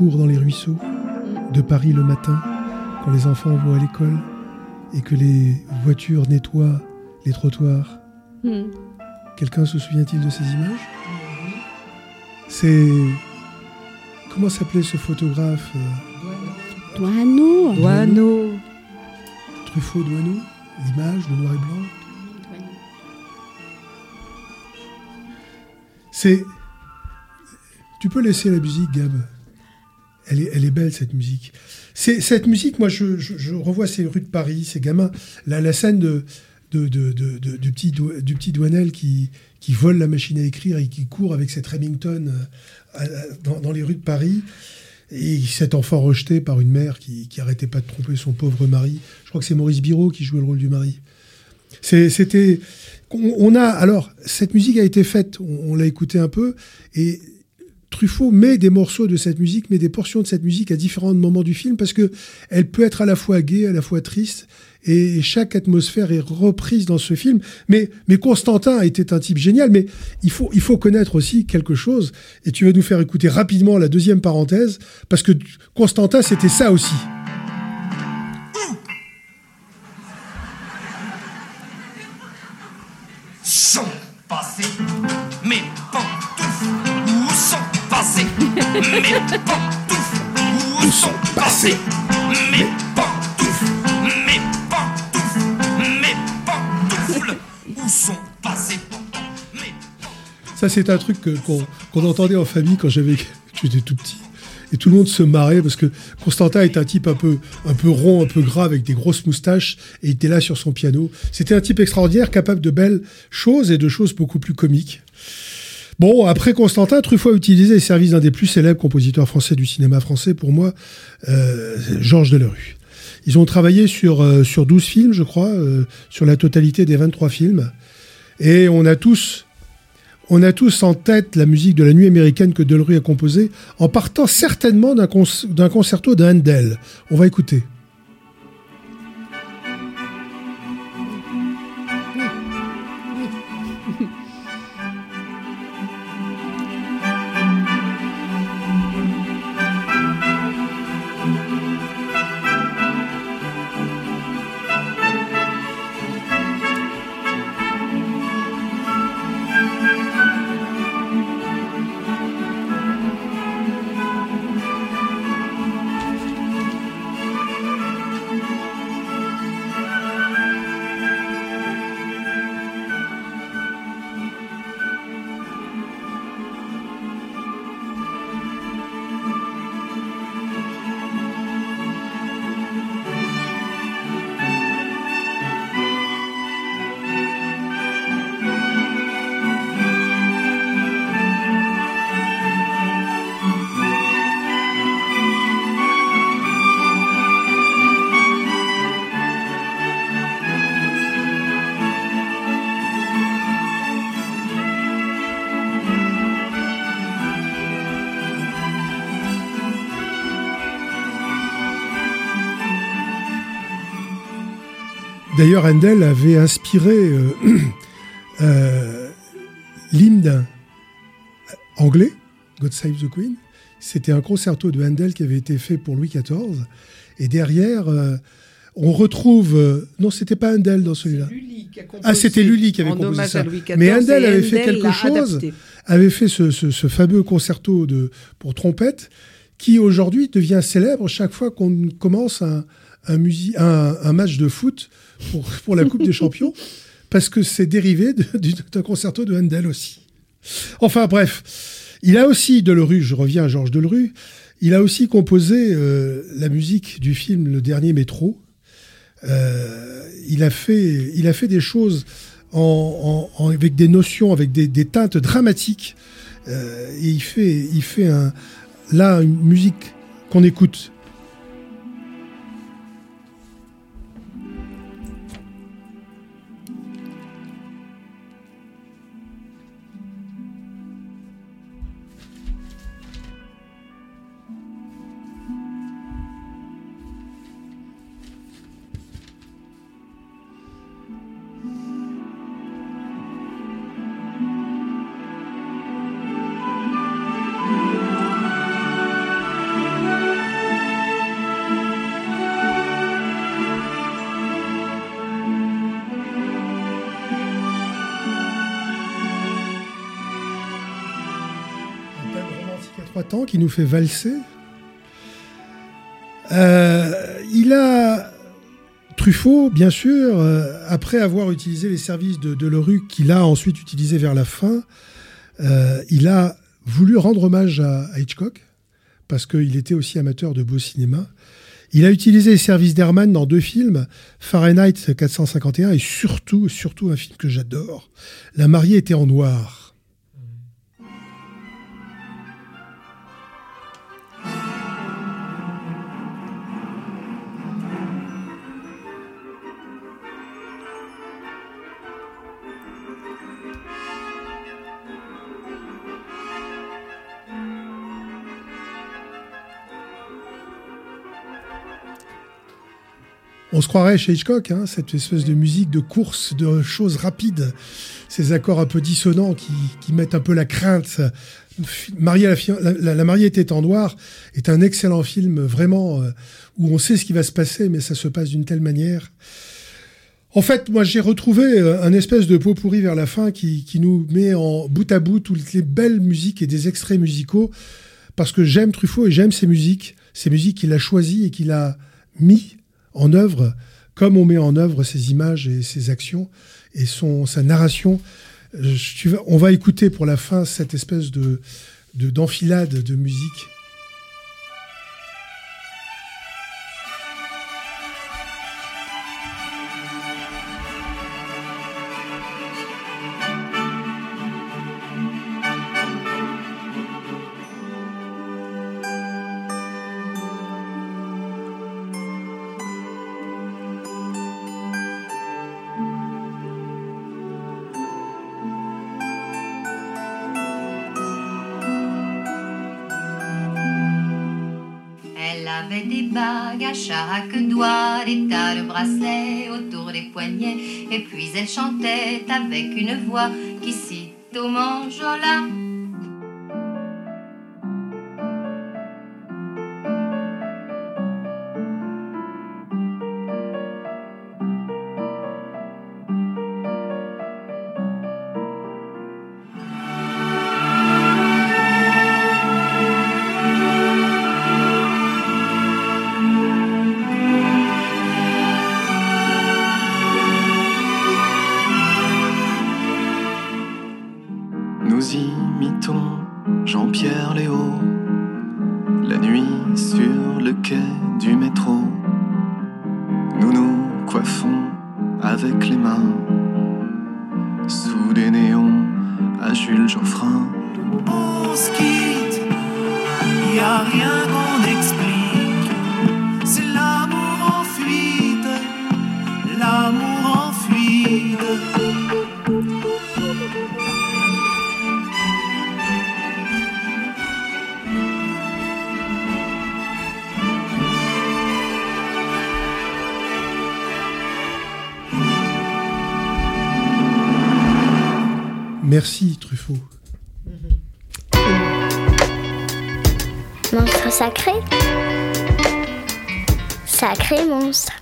Court dans les ruisseaux de Paris le matin, quand les enfants vont à l'école et que les voitures nettoient les trottoirs. Hmm. Quelqu'un se souvient-il de ces images? C'est. Comment s'appelait ce photographe euh, Douaneau. Douaneau. Truffaut Douaneau L'image, le noir et blanc C'est. Tu peux laisser la musique, Gab? Elle est, elle est belle, cette musique. Cette musique, moi, je, revois ces rues de Paris, ces gamins. La, scène de, du, petit, du Douanel qui, vole la machine à écrire et qui court avec cette Remington euh, dans, les rues de Paris. Et cet enfant rejeté par une mère qui, qui arrêtait pas de tromper son pauvre mari. Je crois que c'est Maurice Biro qui jouait le rôle du mari. C'était. On, on a. Alors, cette musique a été faite, on, on l'a écoutée un peu, et Truffaut met des morceaux de cette musique, met des portions de cette musique à différents moments du film, parce que elle peut être à la fois gaie, à la fois triste, et chaque atmosphère est reprise dans ce film. Mais, Constantin était un type génial, mais il faut, il faut connaître aussi quelque chose, et tu vas nous faire écouter rapidement la deuxième parenthèse, parce que Constantin, c'était ça aussi. Mes pantoufles Où sont passées mes pantoufles Mes pantoufles Mes pantoufles Où sont passées Ça, c'est un truc qu'on entendait en famille quand j'étais tout petit. Et tout le monde se marrait parce que Constantin est un type un peu, un peu rond, un peu gras, avec des grosses moustaches, et il était là sur son piano. C'était un type extraordinaire, capable de belles choses et de choses beaucoup plus comiques. Bon, après Constantin, Truffaut a utilisé les services d'un des plus célèbres compositeurs français du cinéma français, pour moi, euh, Georges Delerue. Ils ont travaillé sur, euh, sur 12 films, je crois, euh, sur la totalité des 23 films. Et on a tous on a tous en tête la musique de la nuit américaine que Delerue a composée, en partant certainement d'un con- d'un concerto de. On va écouter. D'ailleurs, Handel avait inspiré euh, euh, l'hymne anglais, God Save the Queen. C'était un concerto de Handel qui avait été fait pour Louis XIV. Et derrière, euh, on retrouve. non, c'était pas Handel dans celui-là. Ah, c'était Lully qui avait composé ça. Mais Handel avait fait Handel quelque chose, adapté. avait fait ce, ce- ce fameux concerto de, pour trompette, qui aujourd'hui devient célèbre chaque fois qu'on commence un, un, musi- un, un match de foot pour, la Coupe des Champions, parce que c'est dérivé d'un concerto de Handel aussi. Enfin bref, il a aussi Delerue, je reviens à Georges Delerue, il a aussi composé euh, la musique du film Le Dernier Métro, Euh, il, a fait, il a fait des choses avec des notions, avec des, des teintes dramatiques. Euh, et il fait, il fait un, là une musique qu'on écoute. Qui nous fait valser. Euh, il a Truffaut, bien sûr, euh, après avoir utilisé les services de, de Leroux qu'il a ensuite utilisé vers la fin, euh, il a voulu rendre hommage à, à Hitchcock parce qu'il était aussi amateur de beau cinéma. Il a utilisé les services d'Herman dans deux films, Fahrenheit 451 et surtout, surtout un film que j'adore, La mariée était en noir. On se croirait chez Hitchcock, hein, cette espèce de musique de course, de choses rapides, ces accords un peu dissonants qui, qui mettent un peu la crainte. La, la- La mariée était en noir est un excellent film, vraiment, euh, où on sait ce qui va se passer, mais ça se passe d'une telle manière. En fait, moi, j'ai retrouvé euh, un espèce de pot pourri vers la fin qui, qui nous met en bout à bout toutes les belles musiques et des extraits musicaux, parce que j'aime Truffaut et j'aime ses musiques, ces musiques qu'il a choisies et qu'il a mis en œuvre, comme on met en œuvre ses images et ses actions et son, sa narration. Euh, je- tu vas- on va écouter pour la fin cette espèce de- d'enfilade de musique. Des bagues à chaque doigt, des tas de bracelets autour des poignets, et puis elle chantait avec une voix qui sitôt m'enjola. Nous Merci Truffaut. Monstre sacré. Sacré monstre.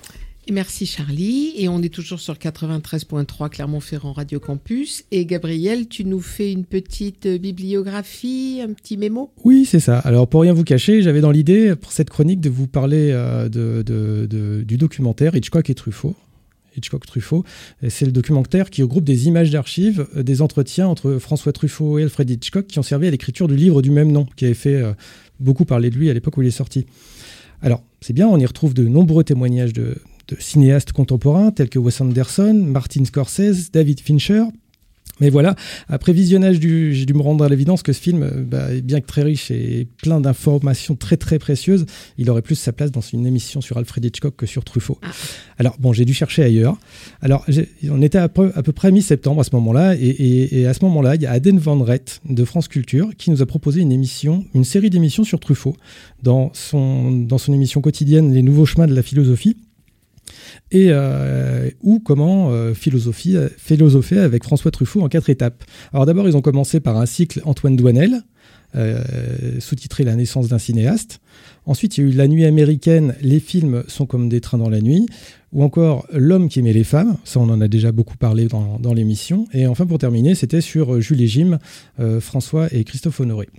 Et merci Charlie. Et on est toujours sur 93.3 Clermont-Ferrand Radio Campus. Et Gabriel, tu nous fais une petite euh, bibliographie, un petit mémo? Oui, c'est ça. Alors, pour rien vous cacher, j'avais dans l'idée, pour cette chronique, de vous parler euh, de, de- de- du documentaire Hitchcock et Truffaut. Hitchcock Truffaut. Et C'est le documentaire qui regroupe des images d'archives, euh, des entretiens entre François Truffaut et Alfred Hitchcock qui ont servi à l'écriture du livre du même nom, qui avait fait euh, beaucoup parler de lui à l'époque où il est sorti. Alors, c'est bien, on y retrouve de nombreux témoignages de, de cinéastes contemporains tels que Wes Anderson, Martin Scorsese, David Fincher. Mais voilà, après visionnage, du, j'ai dû me rendre à l'évidence que ce film, euh, bah, bien que très riche et plein d'informations très très précieuses, il aurait plus sa place dans une émission sur Alfred Hitchcock que sur Truffaut. Alors bon, j'ai dû chercher ailleurs. Alors on était à peu, à peu près mi-septembre à ce moment-là, et, et- et à ce moment-là, il y a Aden Van Rett de France Culture qui nous a proposé une émission, une série d'émissions sur Truffaut dans son, dans son émission quotidienne Les Nouveaux Chemins de la Philosophie et euh, comment euh, euh, philosopher avec François Truffaut en quatre étapes. Alors d'abord, ils ont commencé par un cycle Antoine Douanel, sous-titré La naissance d'un cinéaste. Ensuite, il y a eu La nuit américaine, les films sont comme des trains dans la nuit, ou encore L'homme qui aimait les femmes, ça on en a déjà beaucoup parlé dans, dans l'émission. Et enfin, pour terminer, c'était sur Jules et Jim, François et Christophe Honoré.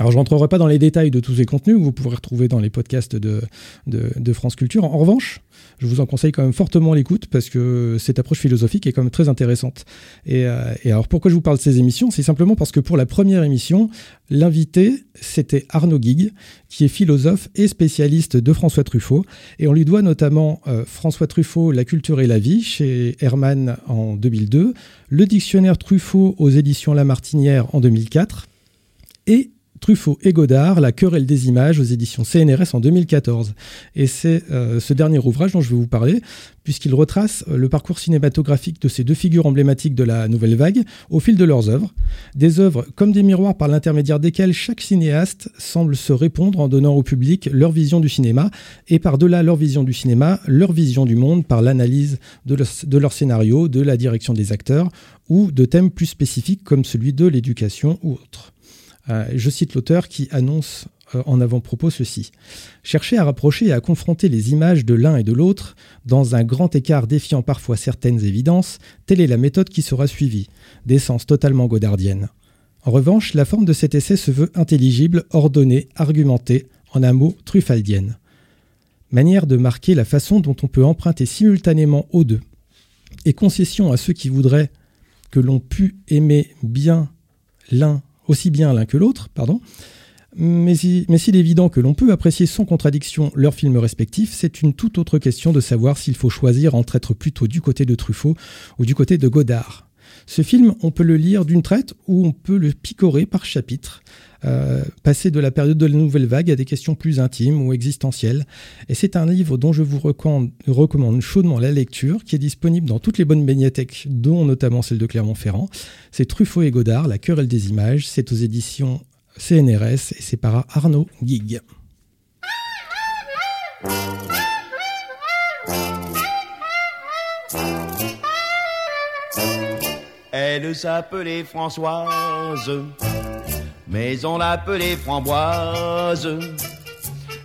Alors, je rentrerai pas dans les détails de tous ces contenus que vous pourrez retrouver dans les podcasts de, France Culture. En revanche, je vous en conseille quand même fortement l'écoute parce que cette approche philosophique est quand même très intéressante. Et, euh, alors, pourquoi je vous parle de ces émissions? C'est simplement parce que pour la première émission, l'invité, c'était Arnaud Guig, qui est philosophe et spécialiste de François Truffaut. Et on lui doit notamment euh, François Truffaut, La culture et la vie, chez Hermann en 2002, le dictionnaire Truffaut aux éditions La Martinière en 2004, et Truffaut et Godard, La querelle des images aux éditions CNRS en 2014. Et c'est euh, ce dernier ouvrage dont je vais vous parler, puisqu'il retrace euh, le parcours cinématographique de ces deux figures emblématiques de la nouvelle vague au fil de leurs œuvres. Des œuvres comme des miroirs par l'intermédiaire desquels chaque cinéaste semble se répondre en donnant au public leur vision du cinéma, et par-delà leur vision du cinéma, leur vision du monde par l'analyse de de leur scénario, de la direction des acteurs, ou de thèmes plus spécifiques comme celui de l'éducation ou autre. Euh, je cite l'auteur qui annonce euh, en avant-propos ceci. Chercher à rapprocher et à confronter les images de l'un et de l'autre, dans un grand écart défiant parfois certaines évidences, telle est la méthode qui sera suivie, d'essence totalement godardienne. En revanche, la forme de cet essai se veut intelligible, ordonnée, argumentée, en un mot, truffaldienne. Manière de marquer la façon dont on peut emprunter simultanément aux deux, et concession à ceux qui voudraient que l'on pût aimer bien l'un aussi bien l'un que l'autre, pardon. Mais, si- mais s'il est évident que l'on peut apprécier sans contradiction leurs films respectifs, c'est une toute autre question de savoir s'il faut choisir entre être plutôt du côté de Truffaut ou du côté de Godard. Ce film, on peut le lire d'une traite ou on peut le picorer par chapitre, euh, passer de la période de la nouvelle vague à des questions plus intimes ou existentielles. Et c'est un livre dont je vous recommande, chaudement la lecture, qui est disponible dans toutes les bonnes médiathèques, dont notamment celle de Clermont-Ferrand. C'est Truffaut et Godard, La querelle des images. C'est aux éditions CNRS et c'est par Arnaud Guig. Elle s'appelait Françoise, mais on l'appelait Framboise.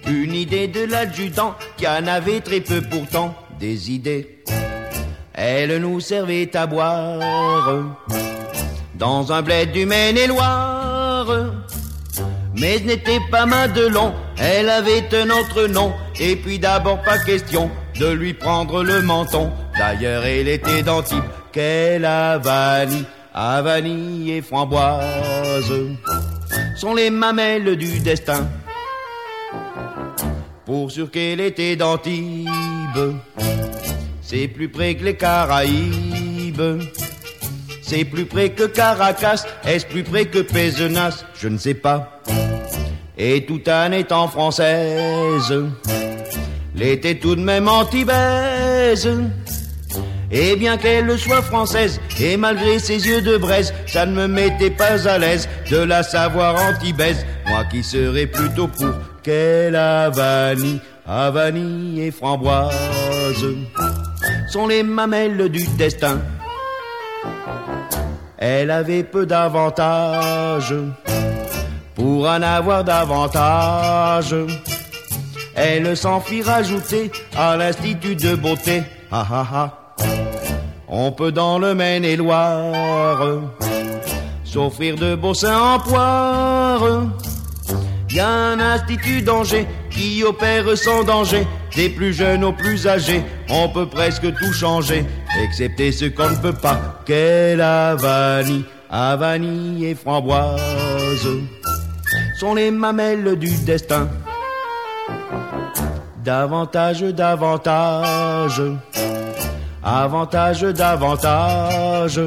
Une idée de l'adjudant qui en avait très peu pourtant des idées. Elle nous servait à boire dans un bled du Maine-et-Loire. Mais n'était pas Madelon, elle avait un autre nom. Et puis d'abord pas question de lui prendre le menton. D'ailleurs elle était d'Antibes, qu'elle a vanille, et framboise. Sont les mamelles du destin. Pour sûr qu'elle était d'Antibes, c'est plus près que les Caraïbes. C'est plus près que Caracas, est-ce plus près que Pézenas? Je ne sais pas. Et tout en étant française, l'était tout de même antibaise. Et bien qu'elle soit française, et malgré ses yeux de braise, ça ne me mettait pas à l'aise de la savoir antibaise. Moi qui serais plutôt pour qu'elle a vanille, à vanille et framboise. Sont les mamelles du destin. Elle avait peu d'avantages pour en avoir davantage. Elle s'en fit rajouter à l'institut de beauté. Ha ha. On peut dans le Maine-et-Loire s'offrir de beaux seins en poire. Y a un institut d'Angers qui opère sans danger, des plus jeunes aux plus âgés. On peut presque tout changer, excepté ce qu'on ne peut pas. Qu'elle a vanille, à vanille et framboise sont les mamelles du destin. davantage, davantage, avantage, davantage.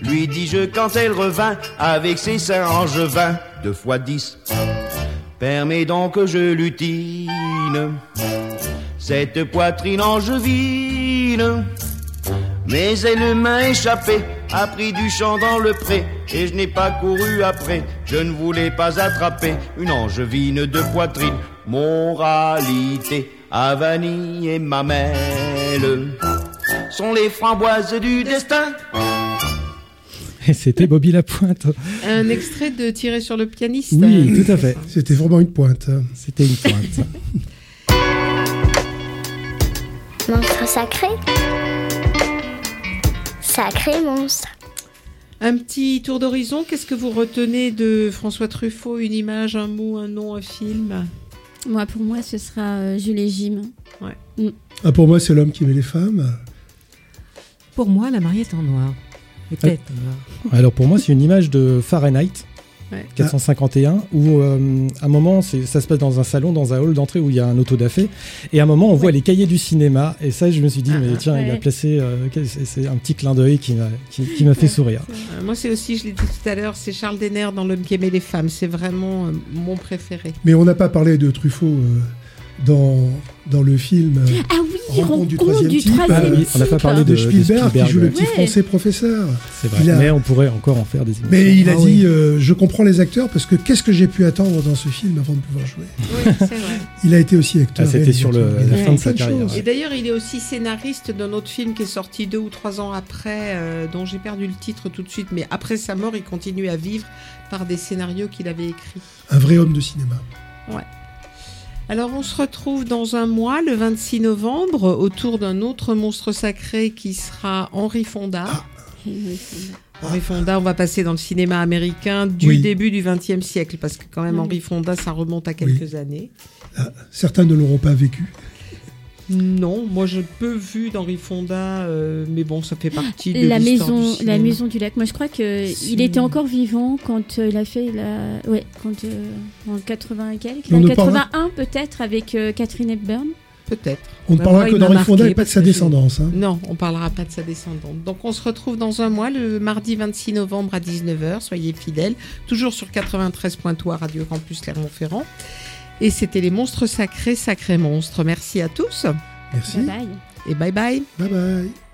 Lui dis-je quand elle revint avec ses seins angevins, deux fois dix. Permets donc que je lutine cette poitrine angevine. Mais elle m'a échappé, a pris du champ dans le pré, et je n'ai pas couru après. Je ne voulais pas attraper une angevine de poitrine. Moralité, à vanille et mamelle sont les framboises du destin. Et c'était Bobby Lapointe. Un extrait de Tirer sur le pianiste. Oui, tout à fait. C'était vraiment une pointe. C'était une pointe. Monstre sacré. Sacré monstre. Un petit tour d'horizon. Qu'est-ce que vous retenez de François Truffaut? Une image, un mot, un nom, un film? Moi, pour moi, ce sera euh, Jules et Jim. Ouais. Mm. Ah, pour moi, c'est l'homme qui met les femmes. Pour moi, la mariette en noir. Les têtes en noir. Alors pour moi, c'est une image de Fahrenheit. Ouais. 451 où euh, à un moment ça se passe dans un salon dans un hall d'entrée où il y a un autodafé et à un moment on voit les cahiers du cinéma et ça je me suis dit mais tiens il a placé euh, c'est un petit clin d'œil qui m'a qui, qui m'a fait sourire Euh, Moi, c'est aussi, je l'ai dit tout à l'heure, c'est Charles Denner dans L'homme qui aimait les femmes. C'est vraiment euh, mon préféré. Mais on n'a pas parlé de Truffaut euh, dans, dans le film euh, Ah oui, Rencontre du Rencontre troisième du type. troisième Ah oui, on n'a pas parlé de, de Spielberg, qui joue le petit français professeur. c'est vrai a- mais on pourrait encore en faire des émissions Mais il a Ah dit oui. euh, Je comprends les acteurs parce que qu'est-ce que j'ai pu attendre dans ce film avant de pouvoir jouer? Oui, c'est vrai. Il a été aussi acteur. Ah, c'était sur le- la fin de sa carrière. Et d'ailleurs, il est aussi scénariste d'un autre film qui est sorti deux ou trois ans après, euh, dont j'ai perdu le titre tout de suite. Mais après sa mort, il continue à vivre par des scénarios qu'il avait écrits. Un vrai homme de cinéma. Ouais. Alors, on se retrouve dans un mois, le 26 novembre, autour d'un autre monstre sacré qui sera Henri Fonda. Henri Fonda, on va passer dans le cinéma américain du Oui. début du XXe siècle, parce que quand même. Henri Fonda, ça remonte à quelques années. Ah, certains ne l'auront pas vécu. Non, moi j'ai peu vu d'Henri Fonda, euh, mais bon, ça fait partie de La maison, du la maison du lac. Moi, je crois que Si. il était encore vivant quand euh, il a fait la, ouais, quand euh, en 80 et quelques, en ne parlera- 81 peut-être avec euh, Catherine Hepburn. Peut-être. On ne Bah, parlera moi, que d'Henri Fonda et pas de sa descendance. hein. Non, on parlera pas de sa descendante. Donc on se retrouve dans un mois, le mardi 26 novembre à 19h. Soyez fidèles, toujours sur 93.3 Radio Campus Clermont-Ferrand. Et c'était les monstres sacrés, sacrés monstres. Merci à tous Merci. Bye bye. et bye bye. Bye bye.